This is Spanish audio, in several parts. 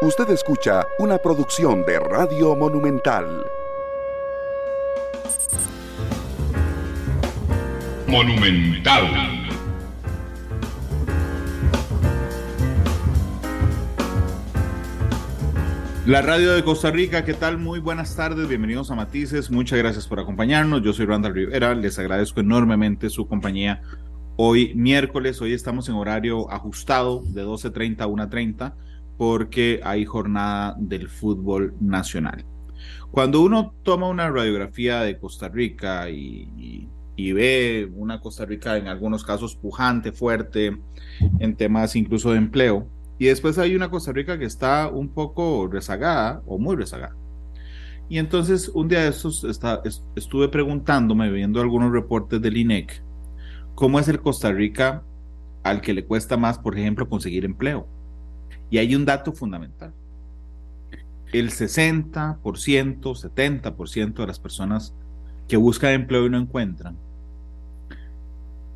Usted escucha una producción de Radio Monumental. Monumental. La radio de Costa Rica, ¿qué tal? Muy buenas tardes, bienvenidos a Matices, muchas gracias por acompañarnos. Yo soy Randall Rivera, les agradezco enormemente su compañía hoy miércoles, hoy estamos en horario ajustado de 12.30 a 1.30 porque hay jornada del fútbol nacional. Cuando uno toma una radiografía de Costa Rica y, ve una Costa Rica en algunos casos pujante, fuerte, en temas incluso de empleo, y después hay una Costa Rica que está un poco rezagada o muy rezagada. Y entonces un día de estos estuve preguntándome, viendo algunos reportes del INEC, cómo es el Costa Rica al que le cuesta más, por ejemplo, conseguir empleo. Y hay un dato fundamental. El 60%, 70% de las personas que buscan empleo y no encuentran,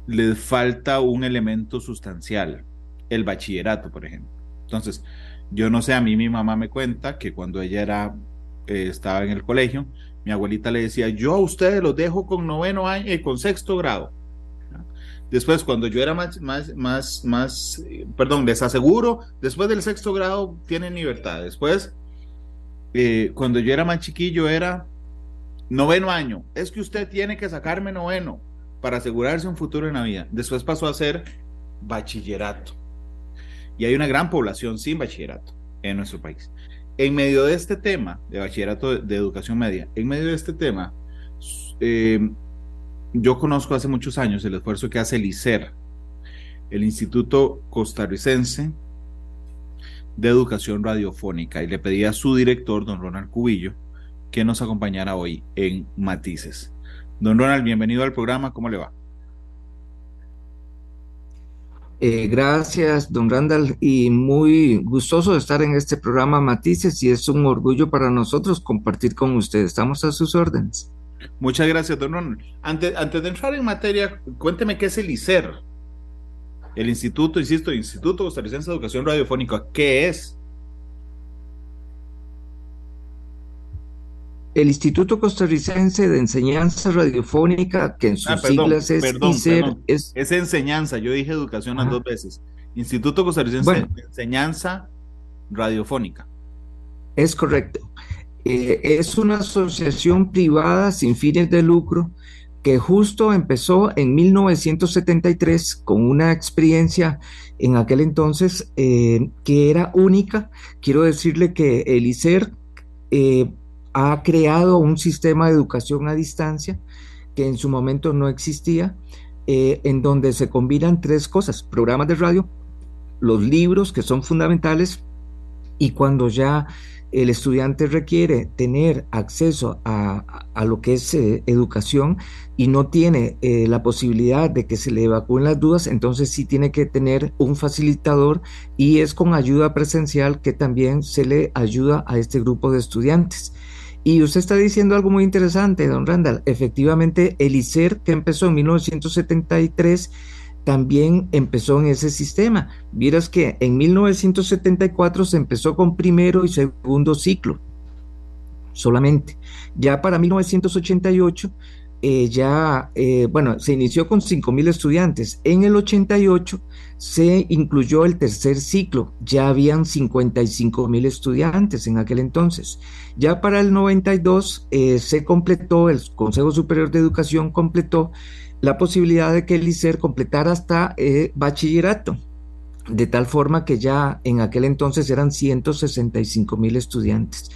les falta un elemento sustancial, el bachillerato, por ejemplo. Entonces, yo no sé, a mí mi mamá me cuenta que cuando ella era, eh, estaba en el colegio, mi abuelita le decía, yo a ustedes los dejo con noveno año, y eh, con sexto grado Después, cuando yo era más, más, más, más, perdón, les aseguro, después del sexto grado tienen libertad. Después, eh, cuando yo era más chiquillo, era noveno año. Es que usted tiene que sacarme noveno para asegurarse un futuro en la vida. Después pasó a ser bachillerato. Y hay una gran población sin bachillerato en nuestro país. En medio de este tema de bachillerato de, educación media, en medio de este tema, eh, yo conozco hace muchos años el esfuerzo que hace el ICER, el Instituto Costarricense de Educación Radiofónica, y le pedí a su director, don Ronald Cubillo, que nos acompañara hoy en Matices. Don Ronald, bienvenido al programa, ¿cómo le va? Eh, gracias, don Randall, y muy gustoso de estar en este programa Matices y es un orgullo para nosotros compartir con usted. Estamos a sus órdenes. Muchas gracias, don Ronald. Antes, antes de entrar en materia, cuénteme qué es el ICER. El Instituto, insisto, Instituto Costarricense de Educación Radiofónica, ¿qué es? El Instituto Costarricense de Enseñanza Radiofónica, que en sus ah, siglas es ICER, Es... enseñanza, yo dije educación dos veces. Instituto Costarricense de Enseñanza Radiofónica. Es correcto. Eh, es una asociación privada sin fines de lucro que justo empezó en 1973 con una experiencia en aquel entonces eh, que era única. Quiero decirle que el ICER eh, ha creado un sistema de educación a distancia que en su momento no existía, en donde se combinan tres cosas, programas de radio, los libros que son fundamentales y cuando ya el estudiante requiere tener acceso a, lo que es eh, educación y no tiene eh, la posibilidad de que se le evacúen las dudas, entonces sí tiene que tener un facilitador y es con ayuda presencial que también se le ayuda a este grupo de estudiantes. Y usted está diciendo algo muy interesante, don Randall. Efectivamente, el ICER, que empezó en 1973, también empezó en ese sistema. Vieras que en 1974 se empezó con primero y segundo ciclo, solamente. Ya para 1988, eh, ya, eh, bueno, se inició con 5.000 estudiantes. En el 88 se incluyó el tercer ciclo, ya habían 55.000 estudiantes en aquel entonces. Ya para el 92 eh, se completó, el Consejo Superior de Educación completó la posibilidad de que el ICER completara hasta eh, bachillerato, de tal forma que ya en aquel entonces eran 165 mil estudiantes.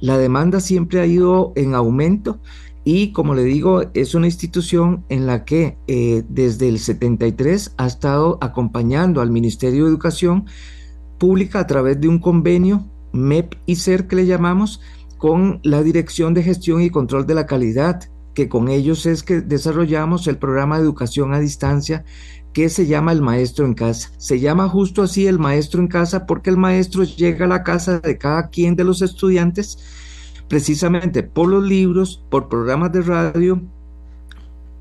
La demanda siempre ha ido en aumento y como le digo, es una institución en la que eh, desde el 73 ha estado acompañando al Ministerio de Educación Pública a través de un convenio MEP ICER que le llamamos con la Dirección de Gestión y Control de la Calidad que con ellos es que desarrollamos el programa de educación a distancia que se llama el maestro en casa. Se llama justo así el maestro en casa porque el maestro llega a la casa de cada quien de los estudiantes precisamente por los libros, por programas de radio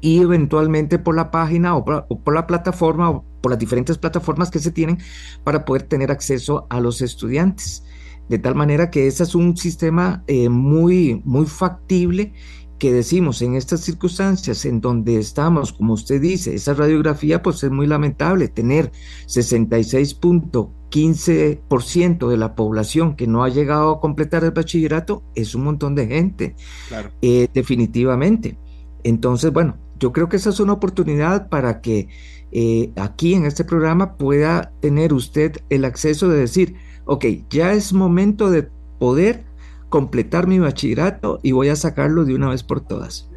y eventualmente por la página o por, la plataforma o por las diferentes plataformas que se tienen para poder tener acceso a los estudiantes. De tal manera que ese es un sistema eh, muy, muy factible que decimos en estas circunstancias en donde estamos, como usted dice, esa radiografía pues es muy lamentable, tener 66.15% de la población que no ha llegado a completar el bachillerato es un montón de gente, eh, definitivamente. Entonces, bueno, yo creo que esa es una oportunidad para que eh, aquí en este programa pueda tener usted el acceso de decir, ok, ya es momento de poder completar mi bachillerato y voy a sacarlo de una vez por todas.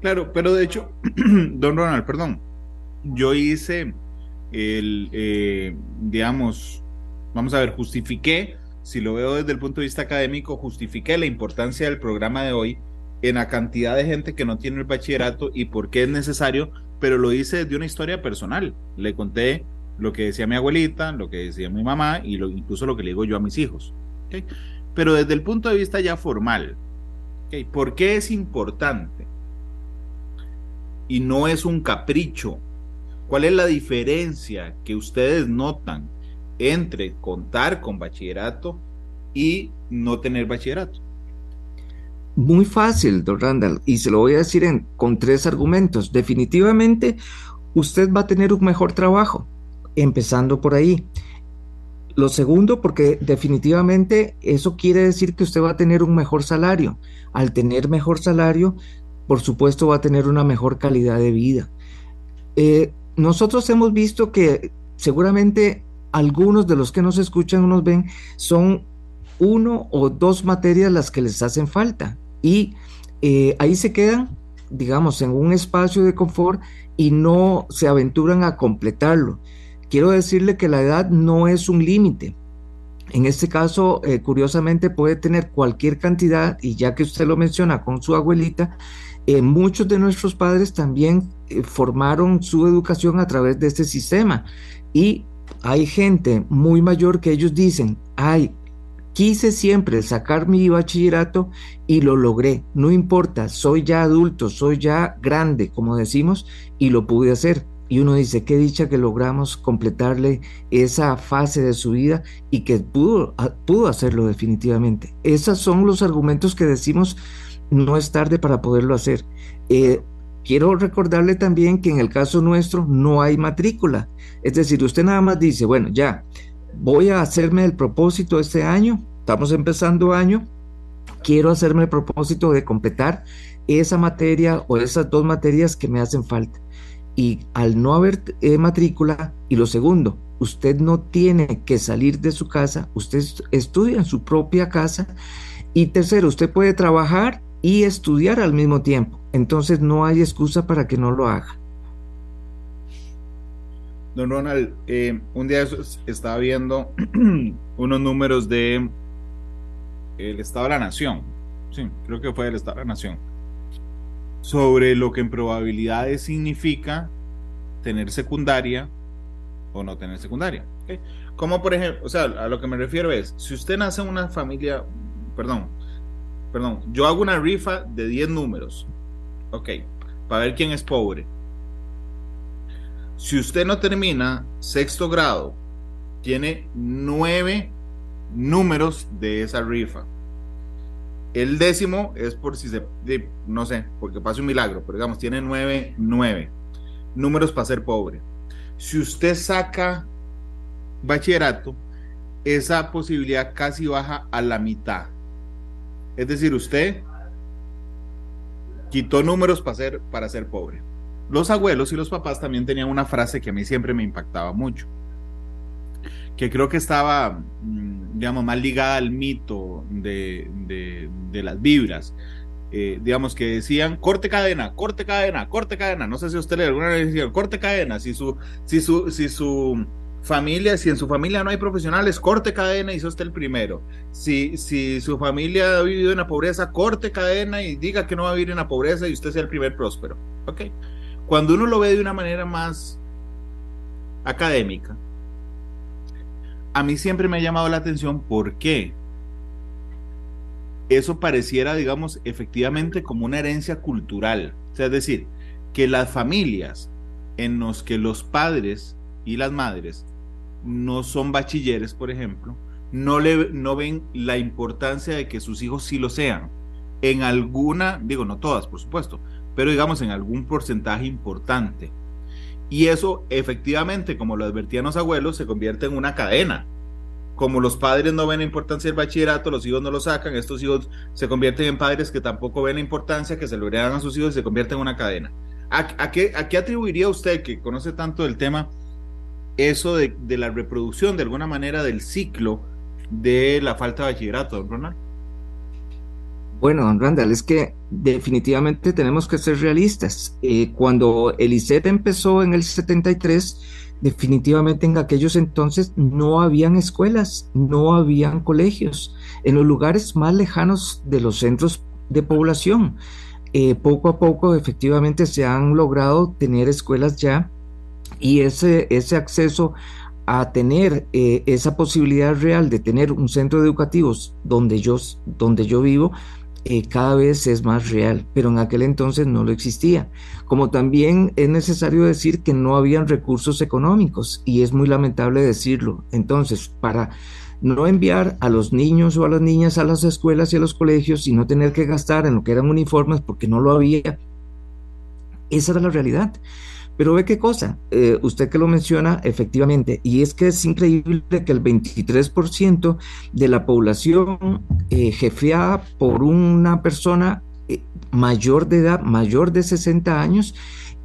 Claro, pero de hecho, don Ronald, perdón, yo hice el, eh, digamos, vamos a ver, justifiqué, si lo veo desde el punto de vista académico, justifiqué la importancia del programa de hoy en la cantidad de gente que no tiene el bachillerato y por qué es necesario, pero lo hice desde una historia personal. Le conté lo que decía mi abuelita, lo que decía mi mamá y lo, incluso lo que le digo yo a mis hijos. ¿okay? Pero desde el punto de vista ya formal, ¿por qué es importante? Y no es un capricho. ¿Cuál es la diferencia que ustedes notan entre contar con bachillerato y no tener bachillerato? Muy fácil, don Randall, y se lo voy a decir en, con tres argumentos. Definitivamente, usted va a tener un mejor trabajo, empezando por ahí. Lo segundo, porque definitivamente eso quiere decir que usted va a tener un mejor salario. Al tener mejor salario, por supuesto va a tener una mejor calidad de vida. Eh, nosotros hemos visto que seguramente algunos de los que nos escuchan o nos ven son uno o dos materias las que les hacen falta y eh, ahí se quedan, digamos, en un espacio de confort y no se aventuran a completarlo quiero decirle que la edad no es un límite. En este caso, eh, curiosamente, puede tener cualquier cantidad y ya que usted lo menciona con su abuelita, eh, muchos de nuestros padres también eh, formaron su educación a través de este sistema. Y hay gente muy mayor que ellos dicen, ay, quise siempre sacar mi bachillerato y lo logré. No importa, soy ya adulto, soy ya grande, como decimos, y lo pude hacer y uno dice, qué dicha que logramos completarle esa fase de su vida y que pudo, ah, pudo hacerlo definitivamente. Esos son los argumentos que decimos, no es tarde para poderlo hacer. Eh, quiero recordarle también que en el caso nuestro no hay matrícula. Es decir, usted nada más dice, bueno, ya, voy a hacerme el propósito este año, estamos empezando año, quiero hacerme el propósito de completar esa materia o esas dos materias que me hacen falta y al no haber eh, matrícula, y lo segundo, usted no tiene que salir de su casa, usted estudia en su propia casa, y tercero, usted puede trabajar y estudiar al mismo tiempo, entonces no hay excusa para que no lo haga. Don Ronald, eh, un día estaba viendo unos números de el Estado de la Nación, sí, creo que fue el Estado de la Nación sobre lo que en probabilidades significa tener secundaria o no tener secundaria. Como por ejemplo, o sea, a lo que me refiero es, si usted nace en una familia, perdón, perdón, yo hago una rifa de 10 números, ok, para ver quién es pobre. Si usted no termina sexto grado, tiene nueve números de esa rifa. El décimo es por si se, no sé, porque pase un milagro, pero digamos, tiene nueve, nueve números para ser pobre. Si usted saca bachillerato, esa posibilidad casi baja a la mitad. Es decir, usted quitó números para ser, para ser pobre. Los abuelos y los papás también tenían una frase que a mí siempre me impactaba mucho, que creo que estaba mm, digamos, más ligada al mito de, de, las vibras. Eh, digamos que decían corte cadena, corte cadena, corte cadena. No sé si usted le alguna vez decían corte cadena. Si su, si su, si su familia, si en su familia no hay profesionales, corte cadena y sos el primero. Si, si su familia ha vivido en la pobreza, corte cadena y diga que no va a vivir en la pobreza y usted sea el primer próspero. Ok. Cuando uno lo ve de una manera más académica, a mí siempre me ha llamado la atención por qué eso pareciera, digamos, efectivamente como una herencia cultural. O sea, es decir, que las familias en los que los padres y las madres no son bachilleres, por ejemplo, no, le, no ven la importancia de que sus hijos sí lo sean. En alguna, digo, no todas, por supuesto, pero digamos en algún porcentaje importante. Y eso efectivamente, como lo advertían los abuelos, se convierte en una cadena. Como los padres no ven la importancia del bachillerato, los hijos no lo sacan, estos hijos se convierten en padres que tampoco ven la importancia, que se lo heredan a sus hijos y se convierte en una cadena. ¿A, qué, ¿A, qué, atribuiría usted, que conoce tanto del tema, eso de, de, la reproducción de alguna manera del ciclo de la falta de bachillerato, don Ronald? Bueno, don Randall, es que definitivamente tenemos que ser realistas. Eh, cuando el ICET empezó en el 73, definitivamente en aquellos entonces no habían escuelas, no habían colegios, en los lugares más lejanos de los centros de población. Eh, poco a poco efectivamente se han logrado tener escuelas ya y ese, ese acceso a tener eh, esa posibilidad real de tener un centro educativo donde yo, donde yo vivo, eh, cada vez es más real, pero en aquel entonces no lo existía. Como también es necesario decir que no habían recursos económicos y es muy lamentable decirlo. Entonces, para no enviar a los niños o a las niñas a las escuelas y a los colegios y no tener que gastar en lo que eran uniformes porque no lo había, esa era la realidad. Pero ve qué cosa, eh, usted que lo menciona efectivamente, y es que es increíble que el 23% de la población eh, jefeada por una persona eh, mayor de edad, mayor de 60 años,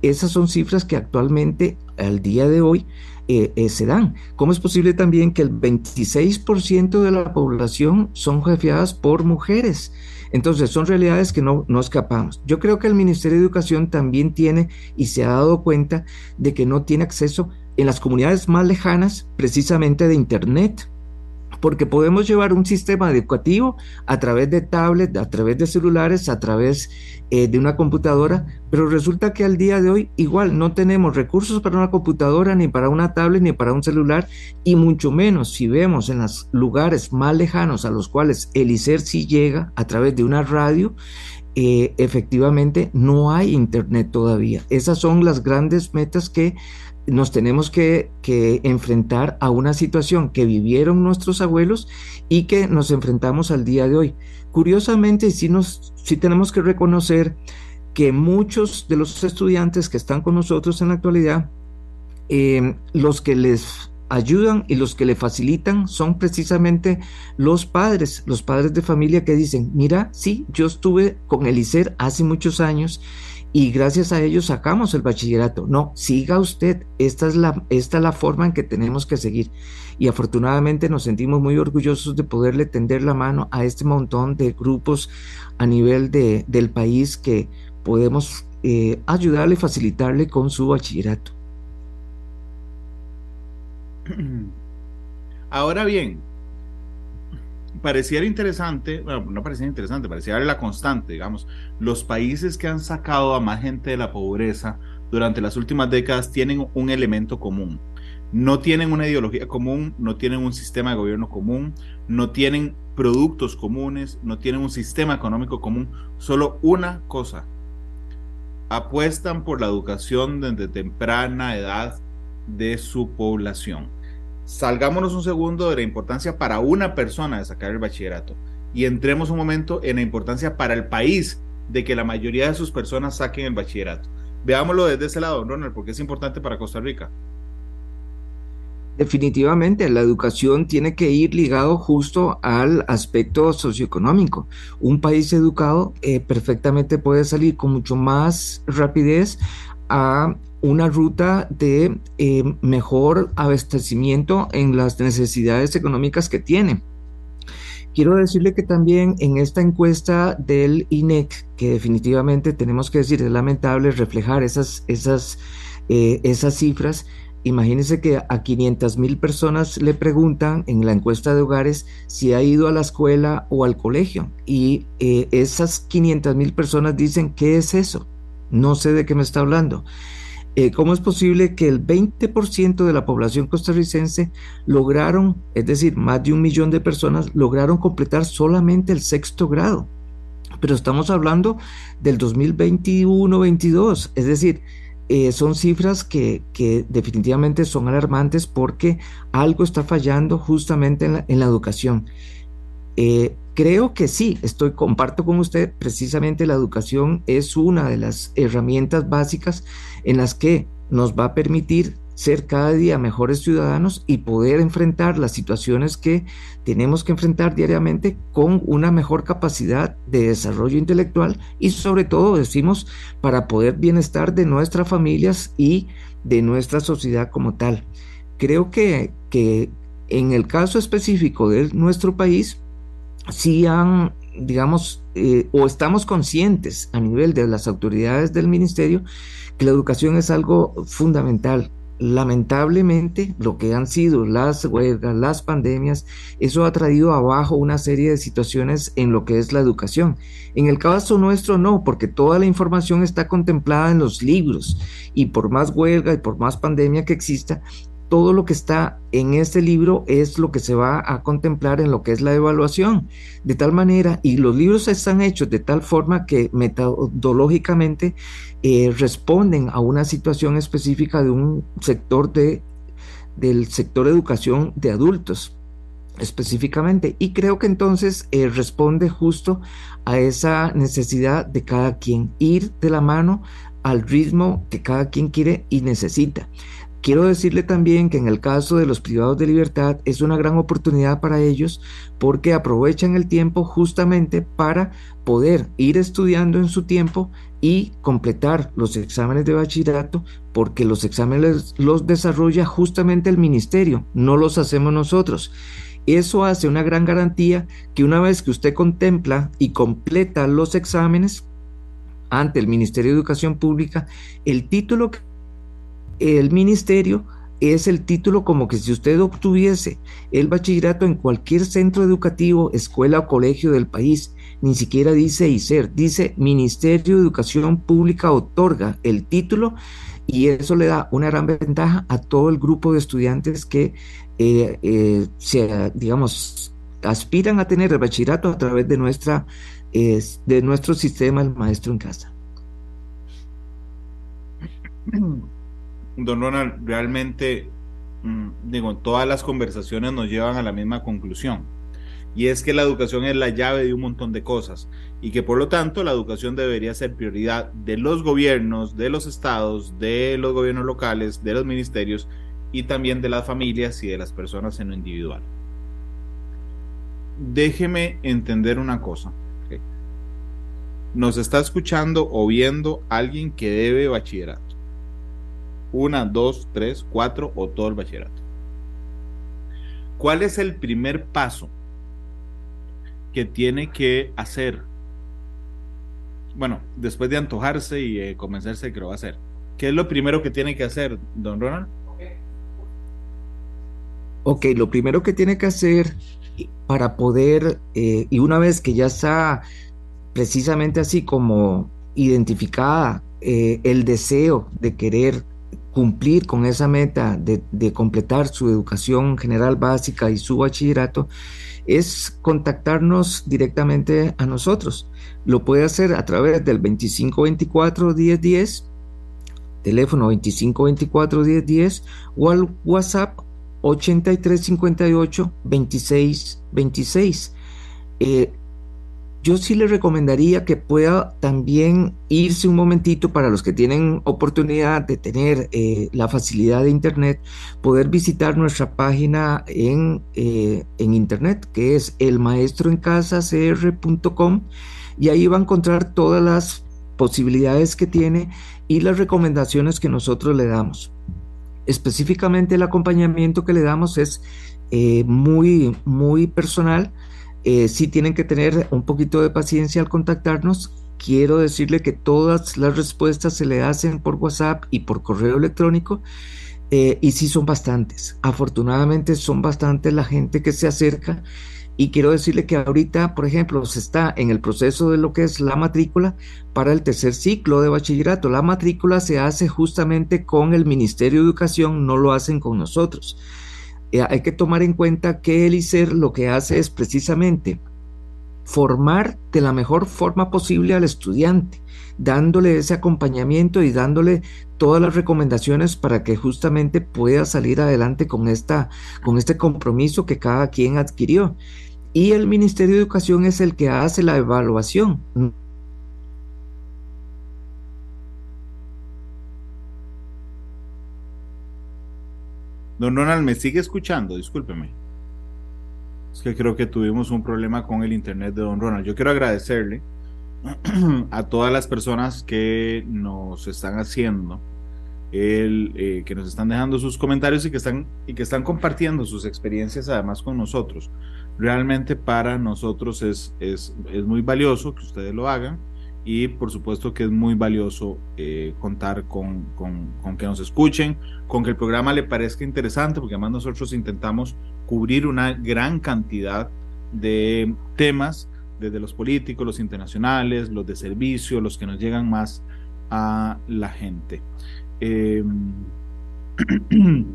esas son cifras que actualmente, al día de hoy, se dan. ¿Cómo es posible también que el 26% de la población son jefeadas por mujeres? Entonces, son realidades que no, no escapamos. Yo creo que el Ministerio de Educación también tiene y se ha dado cuenta de que no tiene acceso en las comunidades más lejanas precisamente de Internet porque podemos llevar un sistema educativo a través de tablets, a través de celulares, a través eh, de una computadora, pero resulta que al día de hoy igual no tenemos recursos para una computadora, ni para una tablet, ni para un celular, y mucho menos si vemos en los lugares más lejanos a los cuales el ICER sí llega a través de una radio, eh, efectivamente no hay internet todavía. Esas son las grandes metas que nos tenemos que, enfrentar a una situación que vivieron nuestros abuelos y que nos enfrentamos al día de hoy. Curiosamente, sí, nos, sí tenemos que reconocer que muchos de los estudiantes que están con nosotros en la actualidad, eh, los que les ayudan y los que le facilitan son precisamente los padres, los padres de familia que dicen, mira, sí, yo estuve con el ICER hace muchos años y gracias a ellos sacamos el bachillerato. No, siga usted, esta es la, esta es la forma en que tenemos que seguir. Y afortunadamente nos sentimos muy orgullosos de poderle tender la mano a este montón de grupos a nivel de, del país que podemos eh, ayudarle facilitarle con su bachillerato. Ahora bien, pareciera interesante, bueno, no parecía interesante, parecía la constante, digamos, los países que han sacado a más gente de la pobreza durante las últimas décadas tienen un elemento común. No tienen una ideología común, no tienen un sistema de gobierno común, no tienen productos comunes, no tienen un sistema económico común, solo una cosa. Apuestan por la educación desde temprana edad de su población salgámonos un segundo de la importancia para una persona de sacar el bachillerato y entremos un momento en la importancia para el país de que la mayoría de sus personas saquen el bachillerato. Veámoslo desde ese lado, Ronald, porque es importante para Costa Rica. Definitivamente, la educación tiene que ir ligado justo al aspecto socioeconómico. Un país educado eh, perfectamente puede salir con mucho más rapidez a una ruta de eh, mejor abastecimiento en las necesidades económicas que tiene. Quiero decirle que también en esta encuesta del INEC, que definitivamente tenemos que decir, es lamentable reflejar esas, esas, eh, esas cifras, Imagínense que a 500 mil personas le preguntan en la encuesta de hogares si ha ido a la escuela o al colegio y eh, esas 500 mil personas dicen, ¿qué es eso? No sé de qué me está hablando. Eh, ¿cómo es posible que el 20% de la población costarricense lograron, es decir, más de un millón de personas, lograron completar solamente el sexto grado? Pero estamos hablando del 2021-22, es decir, eh, son cifras que, definitivamente son alarmantes porque algo está fallando justamente en la, educación. Eh, creo que sí, estoy, comparto con usted, precisamente la educación es una de las herramientas básicas en las que nos va a permitir ser cada día mejores ciudadanos y poder enfrentar las situaciones que tenemos que enfrentar diariamente con una mejor capacidad de desarrollo intelectual y sobre todo, decimos, para poder bienestar de nuestras familias y de nuestra sociedad como tal. Creo que, que en el caso específico de nuestro país, sí han, digamos, eh, o estamos conscientes a nivel de las autoridades del ministerio que la educación es algo fundamental lamentablemente lo que han sido las huelgas, las pandemias, eso ha traído abajo una serie de situaciones en lo que es la educación. En el caso nuestro no, porque toda la información está contemplada en los libros y por más huelga y por más pandemia que exista, todo lo que está en este libro es lo que se va a contemplar en lo que es la evaluación. De tal manera, y los libros están hechos de tal forma que metodológicamente eh, responden a una situación específica de un sector de, del sector educación de adultos específicamente. Y creo que entonces eh, responde justo a esa necesidad de cada quien, ir de la mano al ritmo que cada quien quiere y necesita. Quiero decirle también que en el caso de los privados de libertad es una gran oportunidad para ellos porque aprovechan el tiempo justamente para poder ir estudiando en su tiempo y completar los exámenes de bachillerato porque los exámenes los desarrolla justamente el ministerio, no los hacemos nosotros. Eso hace una gran garantía que una vez que usted contempla y completa los exámenes ante el Ministerio de Educación Pública, el título que el ministerio es el título como que si usted obtuviese el bachillerato en cualquier centro educativo, escuela o colegio del país, ni siquiera dice ICER, dice Ministerio de Educación Pública otorga el título y eso le da una gran ventaja a todo el grupo de estudiantes que eh, eh, se, digamos, aspiran a tener el bachillerato a través de, nuestra, de nuestro sistema El Maestro en Casa. don Ronald, realmente, mm, digo, todas las conversaciones nos llevan a la misma conclusión. Y es que la educación es la llave de un montón de cosas y que por lo tanto la educación debería ser prioridad de los gobiernos, de los estados, de los gobiernos locales, de los ministerios y también de las familias y de las personas en lo individual. Déjeme entender una cosa. Nos está escuchando o viendo alguien que debe bachillerato una, dos, tres, cuatro o todo el bachillerato. ¿Cuál es el primer paso que tiene que hacer? Bueno, después de antojarse y eh, convencerse que lo va a hacer. ¿Qué es lo primero que tiene que hacer, don Ronald? Ok, lo primero que tiene que hacer para poder, eh, y una vez que ya está precisamente así como identificada eh, el deseo de querer cumplir con esa meta de, completar su educación general básica y su bachillerato es contactarnos directamente a nosotros. Lo puede hacer a través del 2524-1010, teléfono 2524-1010 o al WhatsApp 8358-2626. Eh, yo sí le recomendaría que pueda también irse un momentito para los que tienen oportunidad de tener eh, la facilidad de internet, poder visitar nuestra página en, eh, en internet que es elmaestroencasacr.com y ahí va a encontrar todas las posibilidades que tiene y las recomendaciones que nosotros le damos. Específicamente el acompañamiento que le damos es eh, muy, muy personal eh, sí tienen que tener un poquito de paciencia al contactarnos. Quiero decirle que todas las respuestas se le hacen por WhatsApp y por correo electrónico. Eh, y sí son bastantes. Afortunadamente son bastantes la gente que se acerca. Y quiero decirle que ahorita, por ejemplo, se está en el proceso de lo que es la matrícula para el tercer ciclo de bachillerato. La matrícula se hace justamente con el Ministerio de Educación, no lo hacen con nosotros. Eh, hay que tomar en cuenta que el ICER lo que hace es precisamente formar de la mejor forma posible al estudiante, dándole ese acompañamiento y dándole todas las recomendaciones para que justamente pueda salir adelante con, esta, con este compromiso que cada quien adquirió. Y el Ministerio de Educación es el que hace la evaluación. Don Ronald, ¿me sigue escuchando? Discúlpeme. Es que creo que tuvimos un problema con el internet de Don Ronald. Yo quiero agradecerle a todas las personas que nos están haciendo, el, eh, que nos están dejando sus comentarios y que, están, y que están compartiendo sus experiencias además con nosotros. Realmente para nosotros es, es, es muy valioso que ustedes lo hagan y por supuesto que es muy valioso eh, contar con, con, con, que nos escuchen, con que el programa le parezca interesante, porque además nosotros intentamos cubrir una gran cantidad de temas, desde los políticos, los internacionales, los de servicio, los que nos llegan más a la gente. Eh,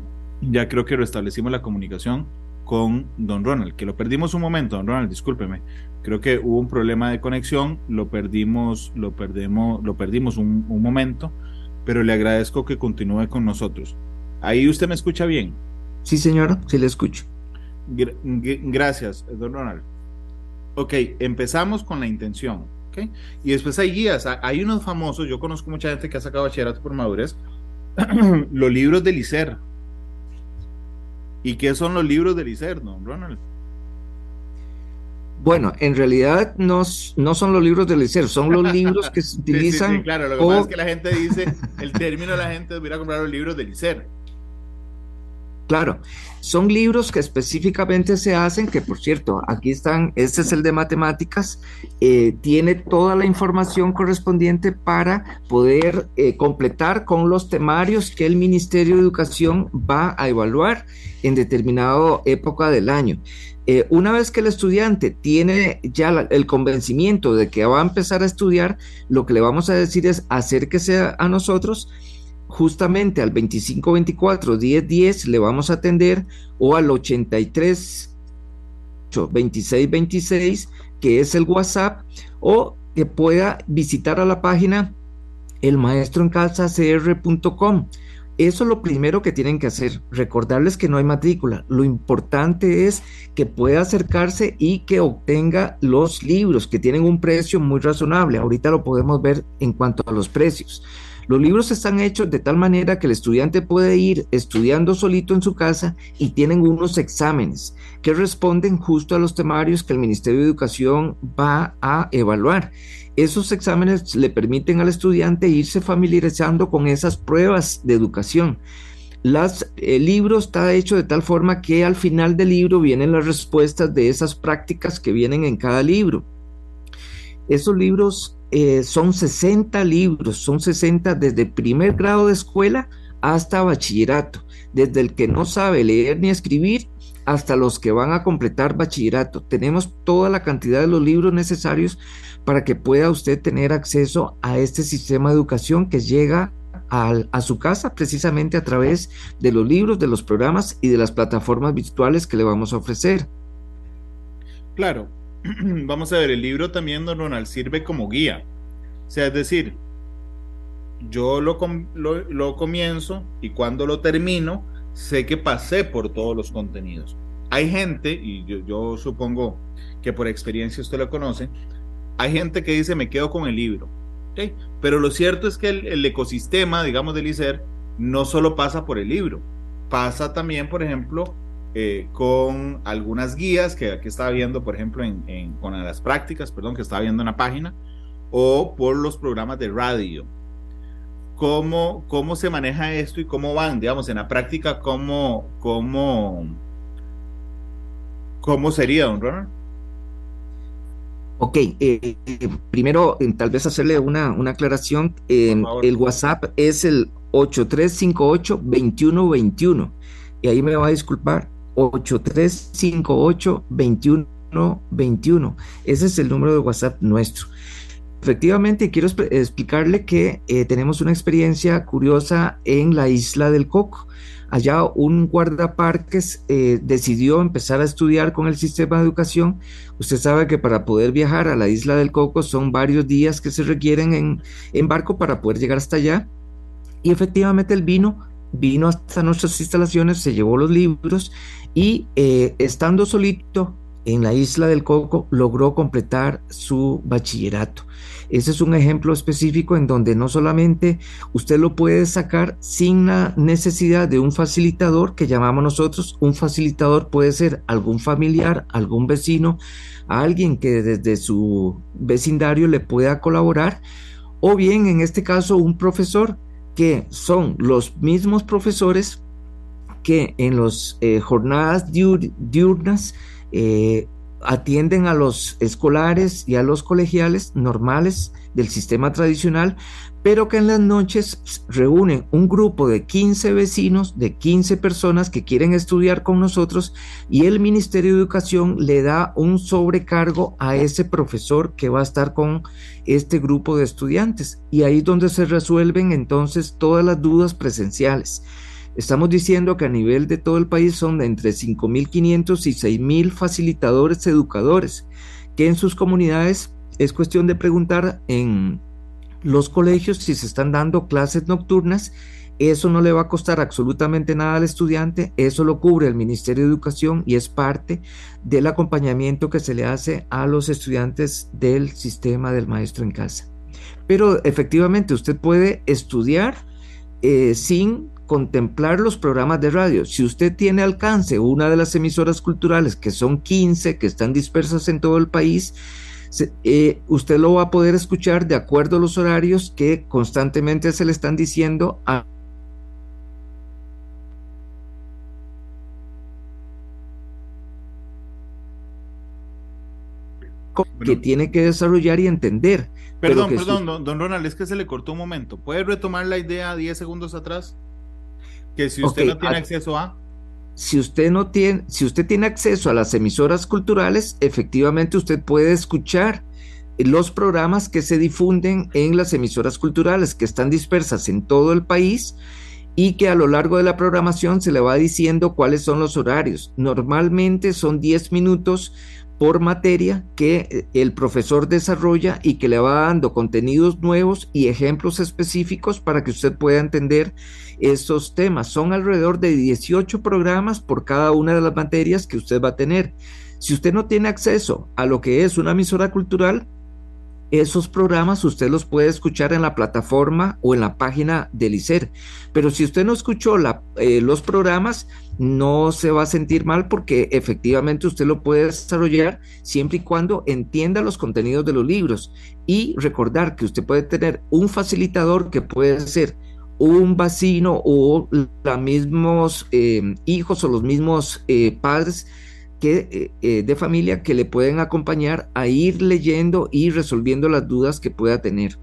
ya creo que restablecimos la comunicación con don Ronald, que lo perdimos un momento, don Ronald, discúlpeme, creo que hubo un problema de conexión, lo perdimos, lo perdemos, lo perdimos un, momento, pero le agradezco que continúe con nosotros. Ahí usted me escucha bien. Sí, señora, sí le escucho. gracias, don Ronald. Ok, empezamos con la intención. ¿okay? Y después hay guías. Hay unos famosos, yo conozco mucha gente que ha sacado bachillerato por madurez, los libros del ICER. ¿Y qué son los libros del ICER, don Ronald? Bueno, en realidad no, no son los libros del liceo, son los libros que se utilizan. Sí, sí, claro, lo que pasa es que la gente dice, el término de la gente debería comprar los libros del ICER. Claro, son libros que específicamente se hacen, que por cierto, aquí están, este es el de matemáticas, eh, tiene toda la información correspondiente para poder eh, completar con los temarios que el Ministerio de Educación va a evaluar en determinada época del año. Eh, una vez que el estudiante tiene ya el convencimiento de que va a empezar a estudiar, lo que le vamos a decir es acérquese a nosotros justamente al 2524 1010 le vamos a atender o al 83 2626 que es el WhatsApp o que pueda visitar a la página elmaestroencalzacr.com eso es lo primero que tienen que hacer, recordarles que no hay matrícula. Lo importante es que pueda acercarse y que obtenga los libros que tienen un precio muy razonable. Ahorita lo podemos ver en cuanto a los precios. Los libros están hechos de tal manera que el estudiante puede ir estudiando solito en su casa y tienen unos exámenes que responden justo a los temarios que el Ministerio de Educación va a evaluar. Esos exámenes le permiten al estudiante irse familiarizando con esas pruebas de educación. Las, el libro está hecho de tal forma que al final del libro vienen las respuestas de esas prácticas que vienen en cada libro. Esos libros eh, son 60 libros, son 60 desde primer grado de escuela hasta bachillerato, desde el que no sabe leer ni escribir hasta los que van a completar bachillerato. Tenemos toda la cantidad de los libros necesarios para que pueda usted tener acceso a este sistema de educación que llega a, su casa precisamente a través de los libros, de los programas y de las plataformas virtuales que le vamos a ofrecer. Claro, vamos a ver, el libro también, don Ronald, sirve como guía. O sea, es decir, yo lo, lo comienzo y cuando lo termino, sé que pasé por todos los contenidos. Hay gente, y yo, supongo que por experiencia usted lo conoce, hay gente que dice me quedo con el libro. Pero lo cierto es que el, ecosistema, digamos, del ICER no solo pasa por el libro, pasa también, por ejemplo, eh, con algunas guías que aquí estaba viendo, por ejemplo, en, con las prácticas, perdón, que estaba viendo en la página, o por los programas de radio. ¿Cómo, cómo se maneja esto y cómo van, digamos, en la práctica, cómo, cómo, cómo sería, don Ronald? Ok, eh, primero tal vez hacerle una, una aclaración. el WhatsApp es el 8358-2121 y ahí me va a disculpar. 8358-2121. Ese es el número de WhatsApp nuestro. efectivamente quiero explicarle que eh, tenemos una experiencia curiosa en la isla del Coco. Allá un guardaparques eh, decidió empezar a estudiar con el sistema de educación. Usted sabe que para poder viajar a la isla del Coco son varios días que se requieren en, en barco para poder llegar hasta allá. Y efectivamente él vino, vino hasta nuestras instalaciones, se llevó los libros y eh, estando solito en la isla del Coco logró completar su bachillerato. Ese es un ejemplo específico en donde no solamente usted lo puede sacar sin la necesidad de un facilitador que llamamos nosotros, un facilitador puede ser algún familiar, algún vecino, alguien que desde su vecindario le pueda colaborar, o bien en este caso un profesor que son los mismos profesores que en las eh, jornadas diurnas eh, atienden a los escolares y a los colegiales normales del sistema tradicional, pero que en las noches reúnen un grupo de 15 vecinos, de 15 personas que quieren estudiar con nosotros y el Ministerio de Educación le da un sobrecargo a ese profesor que va a estar con este grupo de estudiantes. Y ahí es donde se resuelven entonces todas las dudas presenciales. Estamos diciendo que a nivel de todo el país son de entre 5.500 y 6.000 facilitadores educadores, que en sus comunidades es cuestión de preguntar en los colegios si se están dando clases nocturnas. Eso no le va a costar absolutamente nada al estudiante, eso lo cubre el Ministerio de Educación y es parte del acompañamiento que se le hace a los estudiantes del sistema del maestro en casa. Pero efectivamente usted puede estudiar eh, sin contemplar los programas de radio. Si usted tiene alcance una de las emisoras culturales, que son 15, que están dispersas en todo el país, eh, usted lo va a poder escuchar de acuerdo a los horarios que constantemente se le están diciendo a que tiene que desarrollar y entender. Perdón, perdón, don, don, Ronald, es que se le cortó un momento. ¿Puede retomar la idea 10 segundos atrás? Que si usted no tiene acceso a... Si usted no tiene, si usted tiene acceso a las emisoras culturales, efectivamente usted puede escuchar los programas que se difunden en las emisoras culturales que están dispersas en todo el país y que a lo largo de la programación se le va diciendo cuáles son los horarios. Normalmente son 10 minutos por materia que eh, el profesor desarrolla y que le va dando contenidos nuevos y ejemplos específicos para que usted pueda entender estos temas. Son alrededor de 18 programas por cada una de las materias que usted va a tener. Si usted no tiene acceso a lo que es una emisora cultural, esos programas usted los puede escuchar en la plataforma o en la página del ICER. Pero si usted no escuchó eh, los programas, no se va a sentir mal porque efectivamente usted lo puede desarrollar siempre y cuando entienda los contenidos de los libros. Y recordar que usted puede tener un facilitador que puede ser un vecino o los mismos eh, hijos o los mismos eh, padres que, eh, eh, de familia que le pueden acompañar a ir leyendo y resolviendo las dudas que pueda tener.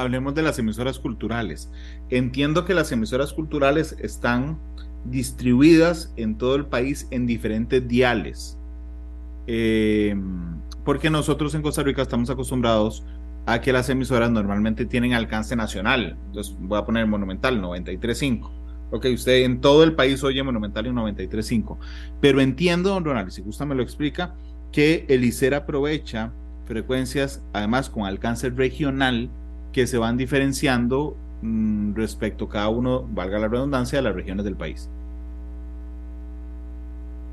Hablemos de las emisoras culturales. Entiendo que las emisoras culturales están distribuidas en todo el país en diferentes diales. Em, porque nosotros en Costa Rica estamos acostumbrados a que las emisoras normalmente tienen alcance nacional. Entonces voy a poner Monumental 935 Ok, usted en todo el país oye Monumental en 93.5. Pero entiendo, don Ronald, si gusta me lo explica, que el ICER aprovecha frecuencias, además con alcance regional, que se van diferenciando mm, respecto a cada uno, valga la redundancia, de las regiones del país.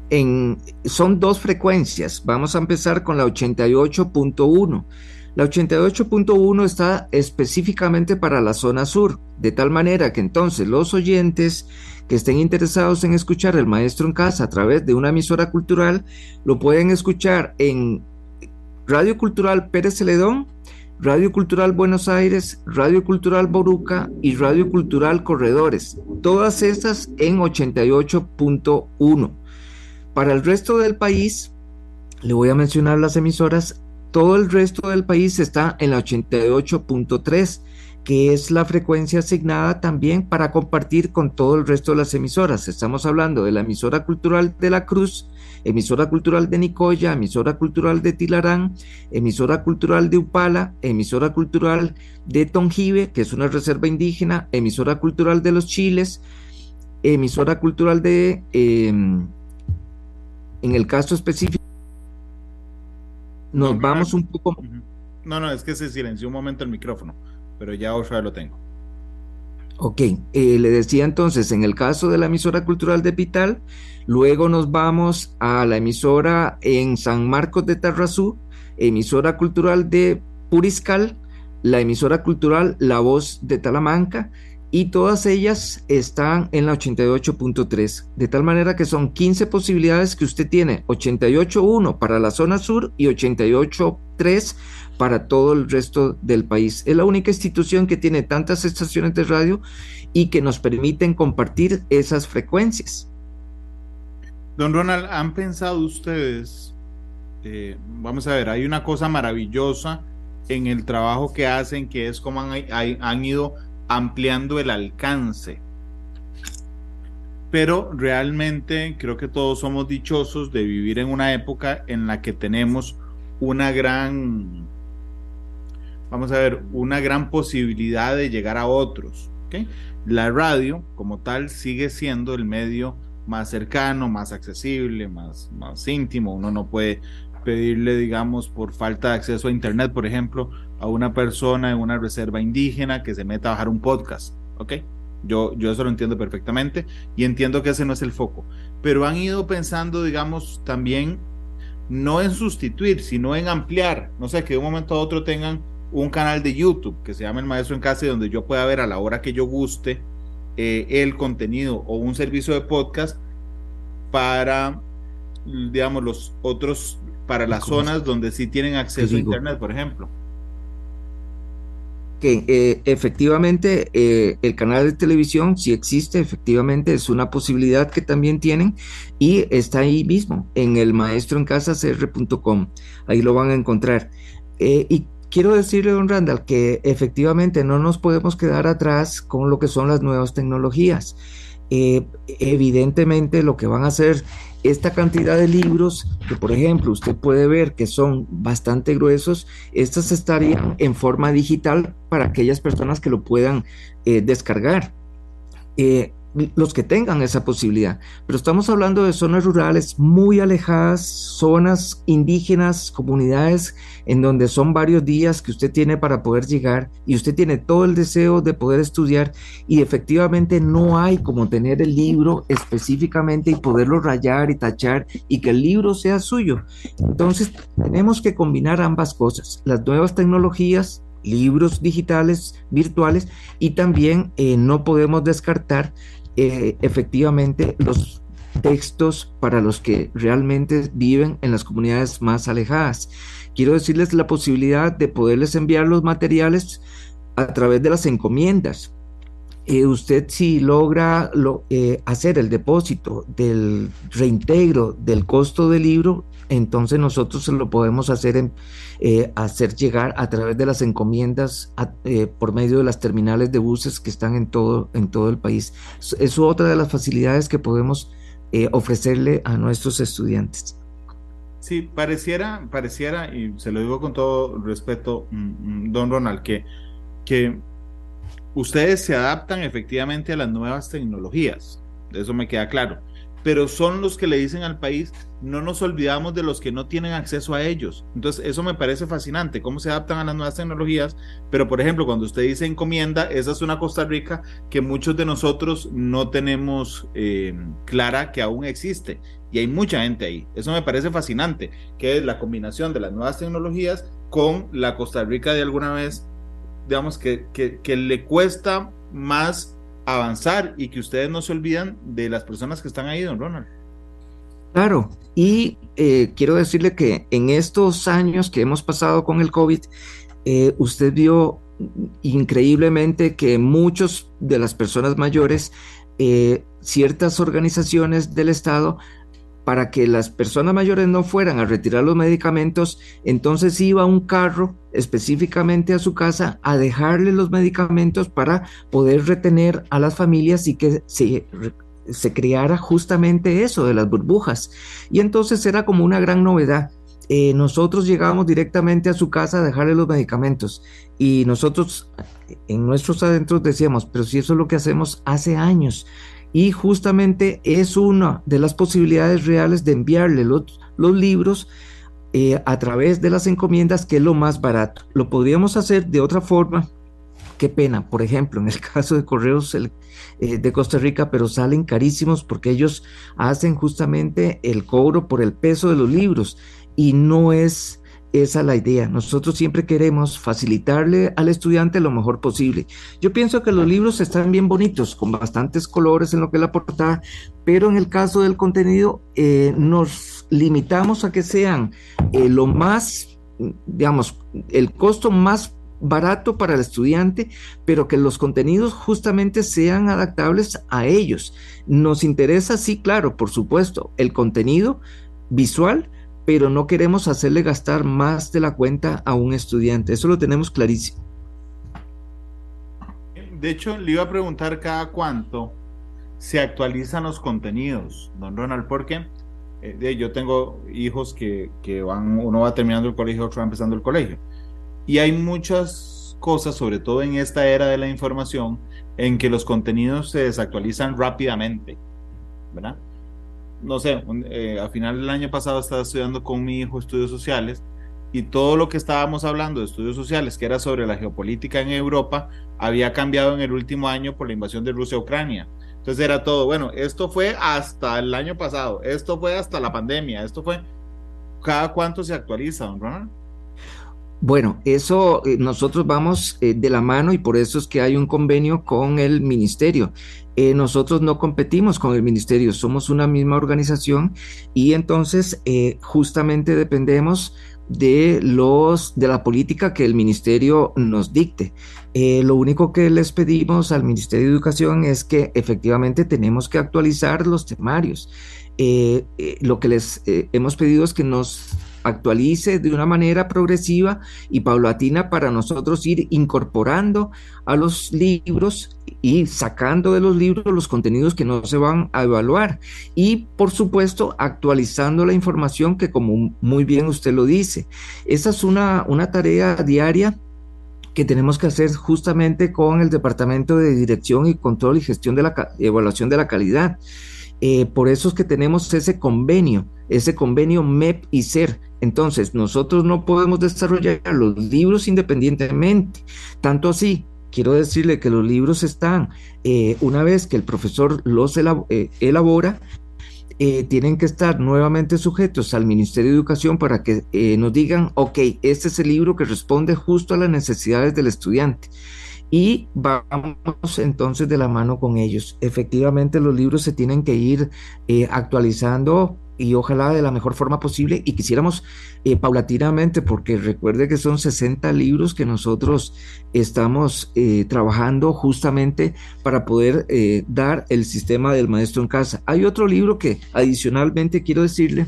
En, son dos frecuencias. Vamos a empezar con la 88.1. La 88.1 está específicamente para la zona sur, de tal manera que entonces los oyentes que estén interesados en escuchar el maestro en casa a través de una emisora cultural lo pueden escuchar en Radio Cultural Pérez Celedón, Radio Cultural Buenos Aires, Radio Cultural Boruca y Radio Cultural Corredores, todas estas en 88.1. Para el resto del país, le voy a mencionar las emisoras todo el resto del país está en la 88.3 que es la frecuencia asignada también para compartir con todo el resto de las emisoras. Estamos hablando de la emisora cultural de la Cruz, emisora cultural de Nicoya, emisora cultural de Tilarán, emisora cultural de Upala, emisora cultural de Tonjibe, que es una reserva indígena, emisora cultural de los Chiles, emisora cultural de, em, en el caso específico, nos vamos un poco... No, no, es que se silenció un momento el micrófono pero ya otra lo tengo. Ok, eh, le decía entonces, en el caso de la emisora cultural de Pital, luego nos vamos a la emisora en San Marcos de Tarrazú, emisora cultural de Puriscal, la emisora cultural La Voz de Talamanca, y todas ellas están en la 88.3, de tal manera que son 15 posibilidades que usted tiene, 88.1 para la zona sur y 88.3 para todo el resto del país. Es la única institución que tiene tantas estaciones de radio y que nos permiten compartir esas frecuencias. Don Ronald, ¿han pensado ustedes? Eh, vamos a ver, hay una cosa maravillosa en el trabajo que hacen, que es como han, han ido ampliando el alcance. Pero realmente creo que todos somos dichosos de vivir en una época en la que tenemos una gran vamos a ver, una gran posibilidad de llegar a otros. La radio, como tal, sigue siendo el medio más cercano, más accesible, más, más íntimo. Uno no puede pedirle, digamos, por falta de acceso a Internet, por ejemplo, a una persona en una reserva indígena que se meta a bajar un podcast. ¿Ok? Yo, yo eso lo entiendo perfectamente y entiendo que ese no es el foco. Pero han ido pensando, digamos, también no en sustituir, sino en ampliar. No sé, que de un momento a otro tengan un canal de YouTube que se llama El Maestro en Casa, donde yo pueda ver a la hora que yo guste eh, el contenido o un servicio de podcast para, digamos, los otros, para las zonas donde sí tienen acceso a Internet, por ejemplo. Que eh, efectivamente eh, el canal de televisión si existe, efectivamente es una posibilidad que también tienen y está ahí mismo en el maestro en casa cr.com, ahí lo van a encontrar. y quiero decirle, don Randall, que efectivamente no nos podemos quedar atrás con lo que son las nuevas tecnologías. Eh, evidentemente lo que van a hacer esta cantidad de libros, que por ejemplo usted puede ver que son bastante gruesos, estas estarían en forma digital para aquellas personas que lo puedan eh, descargar. Eh, los que tengan esa posibilidad. Pero estamos hablando de zonas rurales muy alejadas, zonas indígenas, comunidades en donde son varios días que usted tiene para poder llegar y usted tiene todo el deseo de poder estudiar y efectivamente no hay como tener el libro específicamente y poderlo rayar y tachar y que el libro sea suyo. Entonces tenemos que combinar ambas cosas, las nuevas tecnologías libros digitales, virtuales, y también eh, no podemos descartar eh, efectivamente los textos para los que realmente viven en las comunidades más alejadas. Quiero decirles la posibilidad de poderles enviar los materiales a través de las encomiendas. Eh, usted si logra lo, eh, hacer el depósito del reintegro del costo del libro, entonces nosotros lo podemos hacer, eh, hacer llegar a través de las encomiendas por medio de las terminales de buses que están en todo, en todo el país. Es otra de las facilidades que podemos ofrecerle a nuestros estudiantes. Sí, pareciera, pareciera, y se lo digo con todo respeto, mm, mm, don Ronald, que, que ustedes se adaptan efectivamente a las nuevas tecnologías. Eso me queda claro pero son los que le dicen al país, no nos olvidamos de los que no tienen acceso a ellos. Entonces, eso me parece fascinante, cómo se adaptan a las nuevas tecnologías, pero por ejemplo, cuando usted dice encomienda, esa es una Costa Rica que muchos de nosotros no tenemos eh, clara que aún existe. Y hay mucha gente ahí. Eso me parece fascinante, que es la combinación de las nuevas tecnologías con la Costa Rica de alguna vez, digamos, que, que, le cuesta más avanzar y que ustedes no se olvidan de las personas que están ahí, don Ronald. Claro, y eh, quiero decirle que en estos años que hemos pasado con el COVID, eh, usted vio increíblemente que muchos de las personas mayores, eh, ciertas organizaciones del Estado para que las personas mayores no fueran a retirar los medicamentos, entonces iba un carro específicamente a su casa a dejarle los medicamentos para poder retener a las familias y que se, se creara justamente eso de las burbujas. Y entonces era como una gran novedad. Eh, nosotros llegábamos directamente a su casa a dejarle los medicamentos y nosotros en nuestros adentros decíamos, pero si eso es lo que hacemos hace años, y justamente es una de las posibilidades reales de enviarle los, libros eh, a través de las encomiendas, que es lo más barato. Lo podríamos hacer de otra forma. Qué pena, por ejemplo, en el caso de Correos eh, de Costa Rica, pero salen carísimos porque ellos hacen justamente el cobro por el peso de los libros y no es esa es la idea. Nosotros siempre queremos facilitarle al estudiante lo mejor posible. Yo pienso que los libros están bien bonitos, con bastantes colores en lo que la portada, pero en el caso del contenido eh, nos limitamos a que sean eh, lo más, digamos, el costo más barato para el estudiante, pero que los contenidos justamente sean adaptables a ellos. Nos interesa, sí, claro, por supuesto, el contenido visual, pero no queremos hacerle gastar más de la cuenta a un estudiante. Eso lo tenemos clarísimo. De hecho, le iba a preguntar cada cuánto se actualizan los contenidos, don Ronald, porque eh, yo tengo hijos que, que, van, uno va terminando el colegio, otro va empezando el colegio. Y hay muchas cosas, sobre todo en esta era de la información, en que los contenidos se desactualizan rápidamente, ¿verdad? No sé, eh, a final del año pasado estaba estudiando con mi hijo estudios sociales y todo lo que estábamos hablando de estudios sociales, que era sobre la geopolítica en Europa, había cambiado en el último año por la invasión de Rusia a Ucrania. Entonces era todo, bueno, esto fue hasta el año pasado, esto fue hasta la pandemia, esto fue... ¿Cada cuánto se actualiza, don Ronald? Bueno, eso eh, nosotros vamos eh, de la mano y por eso es que hay un convenio con el ministerio. Eh, nosotros no competimos con el ministerio, somos una misma organización y entonces justamente dependemos de los de la política que el ministerio nos dicte. lo único que les pedimos al Ministerio de Educación es que efectivamente tenemos que actualizar los temarios. lo que les hemos pedido es que nos actualice de una manera progresiva y paulatina para nosotros ir incorporando a los libros y sacando de los libros los contenidos que no se van a evaluar y por supuesto actualizando la información que como muy bien usted lo dice. Esa es una, una tarea diaria que tenemos que hacer justamente con el Departamento de Dirección y Control y Gestión de la Evaluación de la Calidad. Eh, por eso es que tenemos ese convenio, ese convenio MEP y SER, entonces, nosotros no podemos desarrollar los libros independientemente. Tanto así, quiero decirle que los libros están, eh, una vez que el profesor los eh, elabora, eh, tienen que estar nuevamente sujetos al Ministerio de Educación para que nos digan, ok, este es el libro que responde justo a las necesidades del estudiante. Y vamos entonces de la mano con ellos. Efectivamente, los libros se tienen que ir actualizando y ojalá de la mejor forma posible y quisiéramos eh, paulatinamente, porque recuerde que son 60 libros que nosotros estamos eh, trabajando justamente para poder eh, dar el sistema del maestro en casa. Hay otro libro que adicionalmente quiero decirle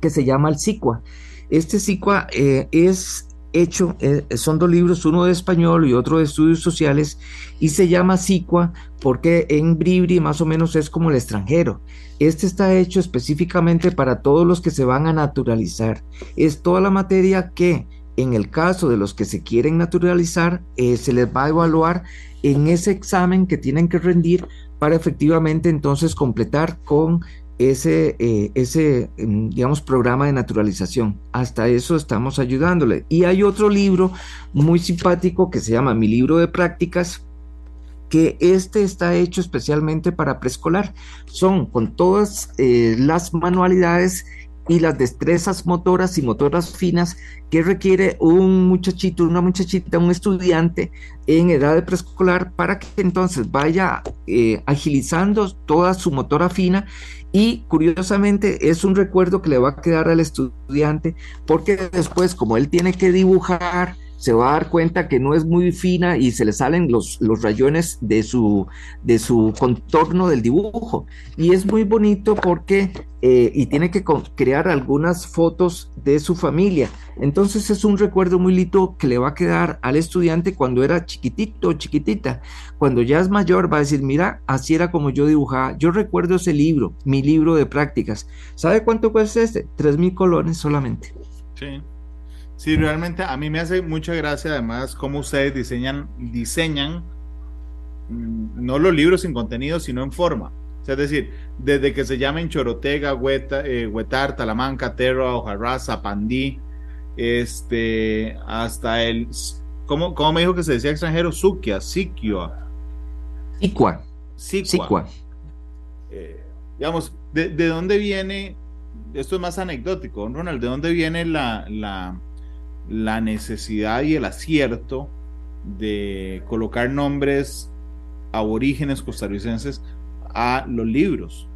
que se llama El SICUA. Este SICUA es hecho, son dos libros, uno de español y otro de estudios sociales, y se llama SICUA porque en Bribri más o menos es como el extranjero. Este está hecho específicamente para todos los que se van a naturalizar. Es toda la materia que en el caso de los que se quieren naturalizar, eh, se les va a evaluar en ese examen que tienen que rendir para efectivamente entonces completar con ese, eh, ese, mm, digamos, programa de naturalización. Hasta eso estamos ayudándole. Y hay otro libro muy simpático que se llama Mi libro de prácticas, que este está hecho especialmente para preescolar. Son con todas eh, las manualidades y las destrezas motoras y motoras finas que requiere un muchachito, una muchachita, un estudiante en edad preescolar para que entonces vaya eh, agilizando toda su motora fina. Y curiosamente es un recuerdo que le va a quedar al estudiante porque después como él tiene que dibujar, se va a dar cuenta que no es muy fina y se le salen los, los rayones de su, de su contorno del dibujo. Y es muy bonito porque, eh, y tiene que crear algunas fotos de su familia. Entonces es un recuerdo muy lindo que le va a quedar al estudiante cuando era chiquitito o chiquitita. Cuando ya es mayor va a decir, mira, así era como yo dibujaba. Yo recuerdo ese libro, mi libro de prácticas. ¿Sabe cuánto cuesta este? Tres mil colones solamente. Sí. Sí, realmente a mí me hace mucha gracia además cómo ustedes diseñan, diseñan mm, no los libros sin contenido, sino en forma. es decir, desde que se llamen Chorotega, eh, Huetar, Talamanca, Terra, Ojarra, Zapandí, este, hasta el, ¿cómo, ¿cómo, me dijo que se decía extranjero? Suquia, Siquia. Sicua. Sicua. Eh, digamos, de, de, dónde viene, esto es más anecdótico, Ronald, ¿de dónde viene la, la, la necesidad y el acierto de colocar nombres aborígenes costarricenses a los libros?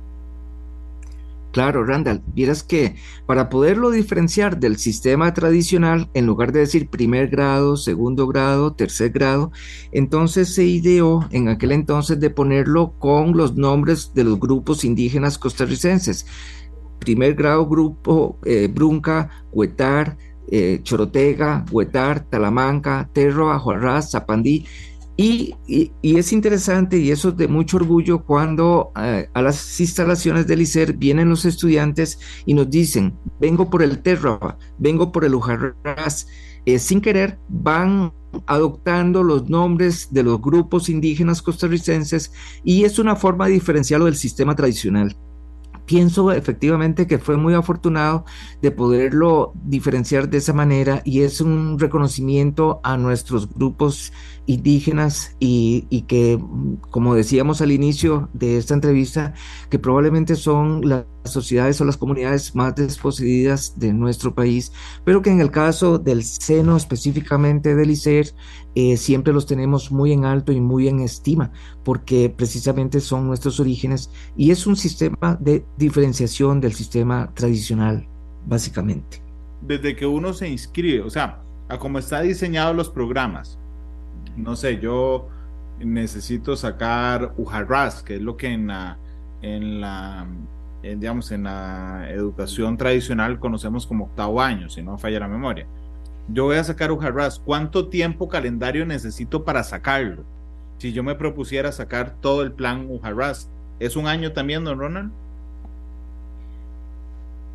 Claro, Randall, vieras que para poderlo diferenciar del sistema tradicional, en lugar de decir primer grado, segundo grado, tercer grado, entonces se ideó en aquel entonces de ponerlo con los nombres de los grupos indígenas costarricenses. Primer grado, grupo eh, Brunca, Huetar, eh, Chorotega, Huetar, Talamanca, Terro, Ajuarraz, Zapandí. Y, es interesante y eso es de mucho orgullo cuando eh, a las instalaciones del ICER vienen los estudiantes y nos dicen, vengo por el Terra, vengo por el Ujarraz. Eh, sin querer van adoptando los nombres de los grupos indígenas costarricenses y es una forma de diferenciarlo del sistema tradicional pienso efectivamente que fue muy afortunado de poderlo diferenciar de esa manera y es un reconocimiento a nuestros grupos indígenas y, que, como decíamos al inicio de esta entrevista, que probablemente son las sociedades o las comunidades más desposeídas de nuestro país, pero que en el caso del seno específicamente del ICER, eh, siempre los tenemos muy en alto y muy en estima, porque precisamente son nuestros orígenes y es un sistema de diferenciación del sistema tradicional, básicamente. Desde que uno se inscribe, o sea, a cómo está diseñado los programas, no sé, yo necesito sacar Ujarras, que es lo que en la, en la digamos, en la educación tradicional conocemos como octavo año, si no falla la memoria. Yo voy a sacar Ujarras, ¿cuánto tiempo calendario necesito para sacarlo? Si yo me propusiera sacar todo el plan Ujarras, ¿es un año también, don Ronald?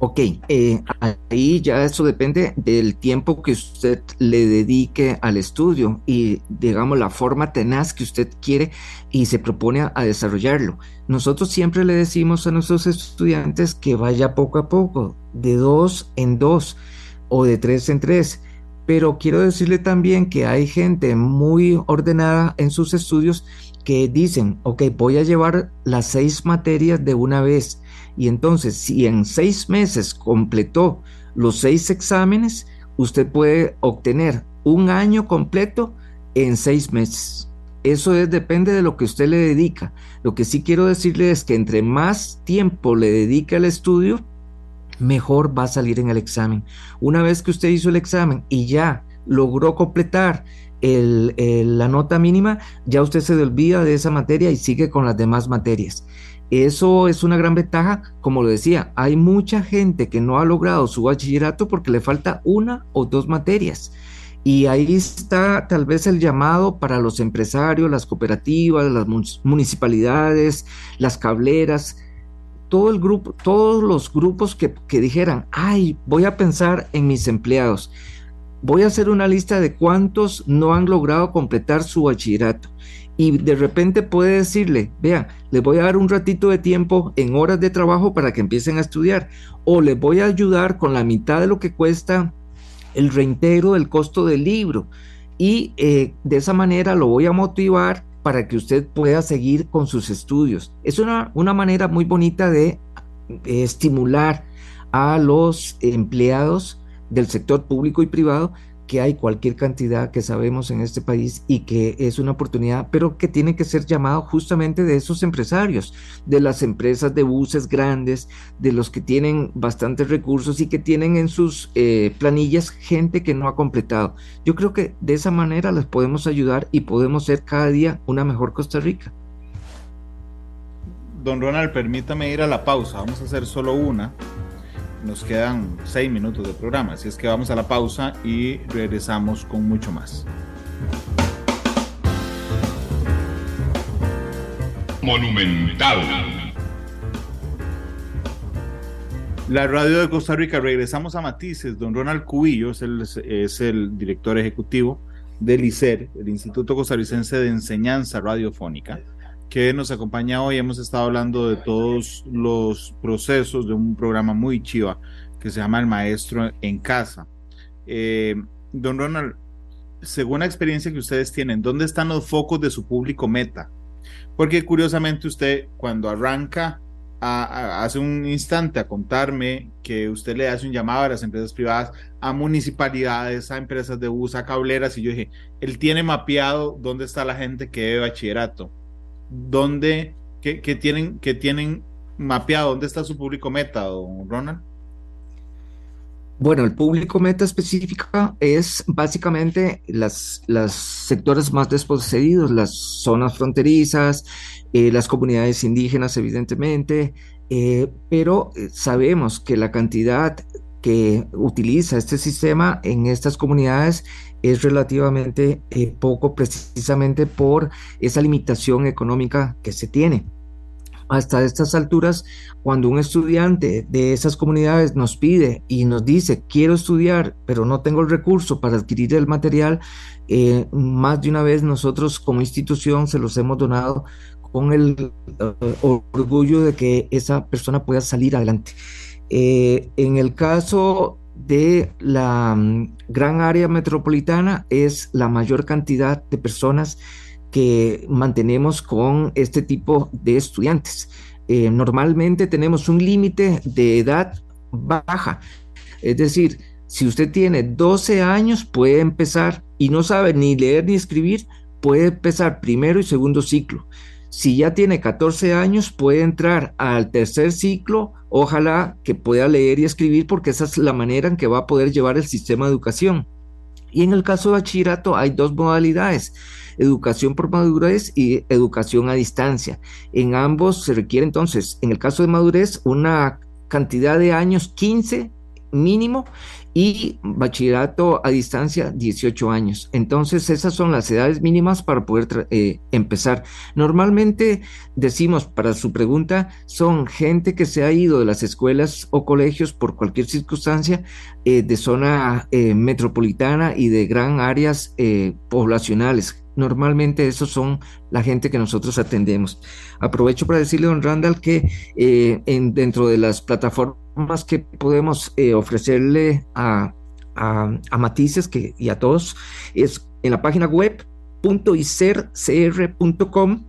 Ok, eh, ahí ya eso depende del tiempo que usted le dedique al estudio y digamos la forma tenaz que usted quiere y se propone a, desarrollarlo. Nosotros siempre le decimos a nuestros estudiantes que vaya poco a poco, de dos en dos o de tres en tres. Pero quiero decirle también que hay gente muy ordenada en sus estudios que dicen, ok, voy a llevar las seis materias de una vez y entonces, si en seis meses completó los seis exámenes, usted puede obtener un año completo en seis meses. Eso es, depende de lo que usted le dedica. Lo que sí quiero decirle es que entre más tiempo le dedica al estudio, mejor va a salir en el examen. Una vez que usted hizo el examen y ya logró completar la nota mínima, ya usted se olvida de esa materia y sigue con las demás materias. Eso es una gran ventaja, como lo decía, hay mucha gente que no ha logrado su bachillerato porque le falta una o dos materias. Y ahí está tal vez el llamado para los empresarios, las cooperativas, las municipalidades, las cableras, todo el grupo, todos los grupos que, que dijeran, ay, voy a pensar en mis empleados. Voy a hacer una lista de cuántos no han logrado completar su bachillerato y de repente puede decirle, vean, les voy a dar un ratito de tiempo en horas de trabajo para que empiecen a estudiar o les voy a ayudar con la mitad de lo que cuesta el reintegro del costo del libro y eh, de esa manera lo voy a motivar para que usted pueda seguir con sus estudios. Es una, una manera muy bonita de estimular a los empleados del sector público y privado que hay cualquier cantidad que sabemos en este país y que es una oportunidad, pero que tiene que ser llamado justamente de esos empresarios, de las empresas de buses grandes, de los que tienen bastantes recursos y que tienen en sus eh, planillas gente que no ha completado. Yo creo que de esa manera les podemos ayudar y podemos ser cada día una mejor Costa Rica. Don Ronald, permítame ir a la pausa. Vamos a hacer solo una nos quedan seis minutos de programa, así es que vamos a la pausa y regresamos con mucho más. Monumental. La radio de Costa Rica, regresamos a Matices. Don Ronald Cubillo es el, es el director ejecutivo del ICER, el Instituto Costarricense de Enseñanza Radiofónica que nos acompaña hoy. Hemos estado hablando de todos los procesos de un programa muy chiva que se llama El Maestro en Casa. Eh, don Ronald, según la experiencia que ustedes tienen, ¿dónde están los focos de su público meta? Porque curiosamente usted cuando arranca hace un instante a contarme que usted le hace un llamado a las empresas privadas, a municipalidades, a empresas de bus, a cableras, y yo dije, él tiene mapeado dónde está la gente que debe bachillerato dónde, que, tienen, tienen mapeado, dónde está su público meta, don Ronald? Bueno, el público meta específica es básicamente las, los sectores más desposeídos, las zonas fronterizas, eh, las comunidades indígenas, evidentemente, eh, pero eh, sabemos que la cantidad que utiliza este sistema en estas comunidades es relativamente eh, poco precisamente por esa limitación económica que se tiene. Hasta estas alturas, cuando un estudiante de esas comunidades nos pide y nos dice, quiero estudiar, pero no tengo el recurso para adquirir el material, eh, más de una vez nosotros como institución se los hemos donado con el eh, orgullo de que esa persona pueda salir adelante. en el caso de la mm, gran área metropolitana es la mayor cantidad de personas que mantenemos con este tipo de estudiantes. Eh, normalmente tenemos un límite de edad baja, es decir, si usted tiene 12 años puede empezar y no sabe ni leer ni escribir, puede empezar primero y segundo ciclo. Si ya tiene 14 años, puede entrar al tercer ciclo. Ojalá que pueda leer y escribir porque esa es la manera en que va a poder llevar el sistema de educación. Y en el caso de bachillerato hay dos modalidades, educación por madurez y educación a distancia. En ambos se requiere entonces, en el caso de madurez, una cantidad de años 15 mínimo y bachillerato a distancia 18 años. Entonces esas son las edades mínimas para poder eh, empezar. Normalmente decimos para su pregunta son gente que se ha ido de las escuelas o colegios por cualquier circunstancia eh, de zona eh, metropolitana y de gran áreas poblacionales. Normalmente esos son la gente que nosotros atendemos. Aprovecho para decirle, don Randall, que en, dentro de las plataformas que podemos eh, ofrecerle a, a, Matices que, y a todos es en la página web .icercr.com,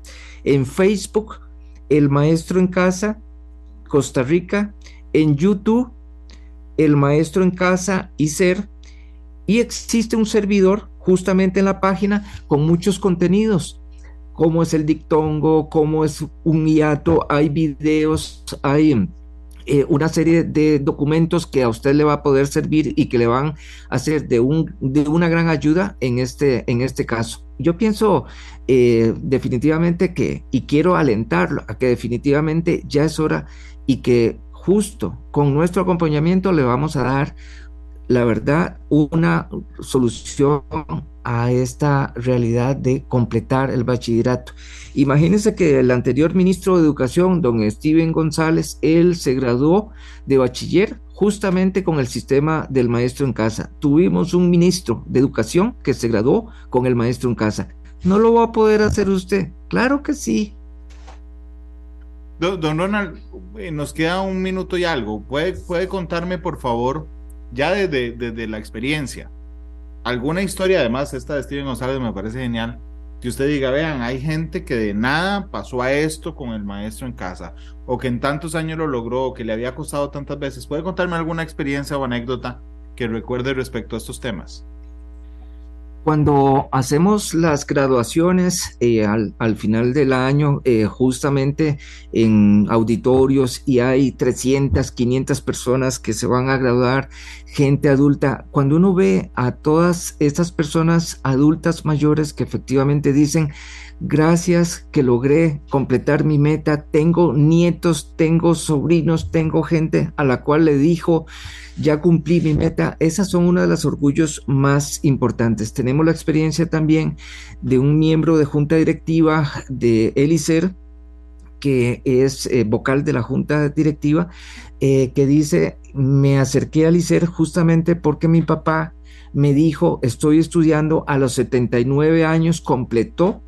en Facebook, El Maestro en Casa, Costa Rica, en YouTube, El Maestro en Casa, ICER, y existe un servidor justamente en la página con muchos contenidos, como es el dictongo, como es un hiato, hay videos, hay eh, una serie de documentos que a usted le va a poder servir y que le van a ser de, un, de una gran ayuda en este, en este caso. Yo pienso eh, definitivamente que, y quiero alentarlo a que definitivamente ya es hora y que justo con nuestro acompañamiento le vamos a dar la verdad, una solución a esta realidad de completar el bachillerato. Imagínense que el anterior ministro de Educación, don Steven González, él se graduó de bachiller justamente con el sistema del maestro en casa. Tuvimos un ministro de Educación que se graduó con el maestro en casa. ¿No lo va a poder hacer usted? Claro que sí. Don, Ronald, eh, nos queda un minuto y algo. ¿Puede, puede contarme, por favor, ya desde, la experiencia, alguna historia, además, esta de Steven González me parece genial, que usted diga, vean, hay gente que de nada pasó a esto con el maestro en casa, o que en tantos años lo logró, o que le había costado tantas veces. ¿Puede contarme alguna experiencia o anécdota que recuerde respecto a estos temas? Cuando hacemos las graduaciones eh, al, final del año, eh, justamente en auditorios y hay 300, 500 personas que se van a graduar, gente adulta, cuando uno ve a todas estas personas adultas mayores que efectivamente dicen, gracias que logré completar mi meta, tengo nietos, tengo sobrinos, tengo gente a la cual le dijo, ya cumplí mi meta. Esas son uno de los orgullos más importantes. Tenemos la experiencia también de un miembro de junta directiva de Elicer, que es eh, vocal de la junta directiva, eh, que dice, me acerqué a Elicer justamente porque mi papá me dijo, estoy estudiando a los 79 años, completó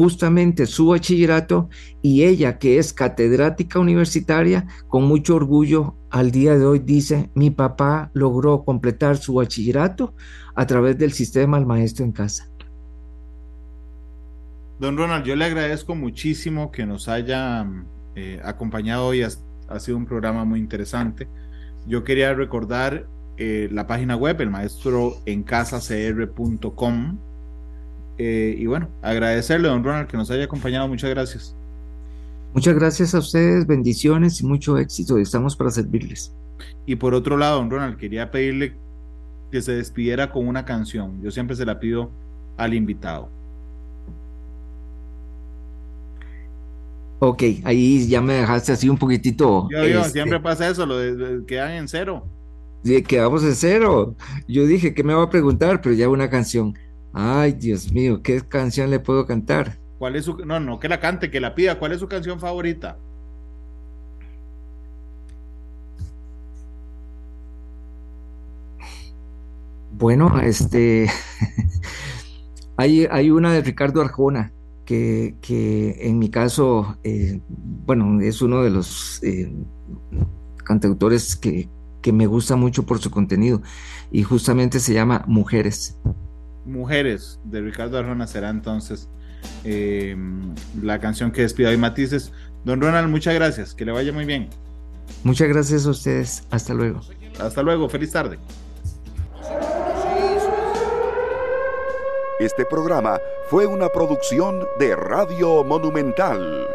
justamente su bachillerato y ella, que es catedrática universitaria, con mucho orgullo al día de hoy dice, mi papá logró completar su bachillerato a través del sistema al maestro en casa. Don Ronald, yo le agradezco muchísimo que nos haya eh, acompañado hoy. Ha, sido un programa muy interesante. Yo quería recordar eh, la página web, el maestro en casacr.com eh, y bueno, agradecerle, don Ronald, que nos haya acompañado. Muchas gracias. Muchas gracias a ustedes, bendiciones y mucho éxito. Estamos para servirles. Y por otro lado, don Ronald, quería pedirle que se despidiera con una canción. Yo siempre se la pido al invitado. Ok, ahí ya me dejaste así un poquitito. Yo, yo este, siempre pasa eso, lo de, quedan en cero. Sí, quedamos en cero. Yo dije que me va a preguntar, pero ya una canción. Ay, Dios mío, ¿qué canción le puedo cantar? ¿Cuál es su no, no que la cante, que la pida? ¿Cuál es su canción favorita? Bueno, este hay, hay una de Ricardo Arjona que, en mi caso, eh, bueno, es uno de los eh, cantautores que, que me gusta mucho por su contenido y justamente se llama Mujeres. Mujeres de Ricardo Arjona será entonces eh, la canción que despida hoy Matices. Don Ronald, muchas gracias, que le vaya muy bien. Muchas gracias a ustedes, hasta luego. Hasta luego, feliz tarde. Este programa fue una producción de Radio Monumental.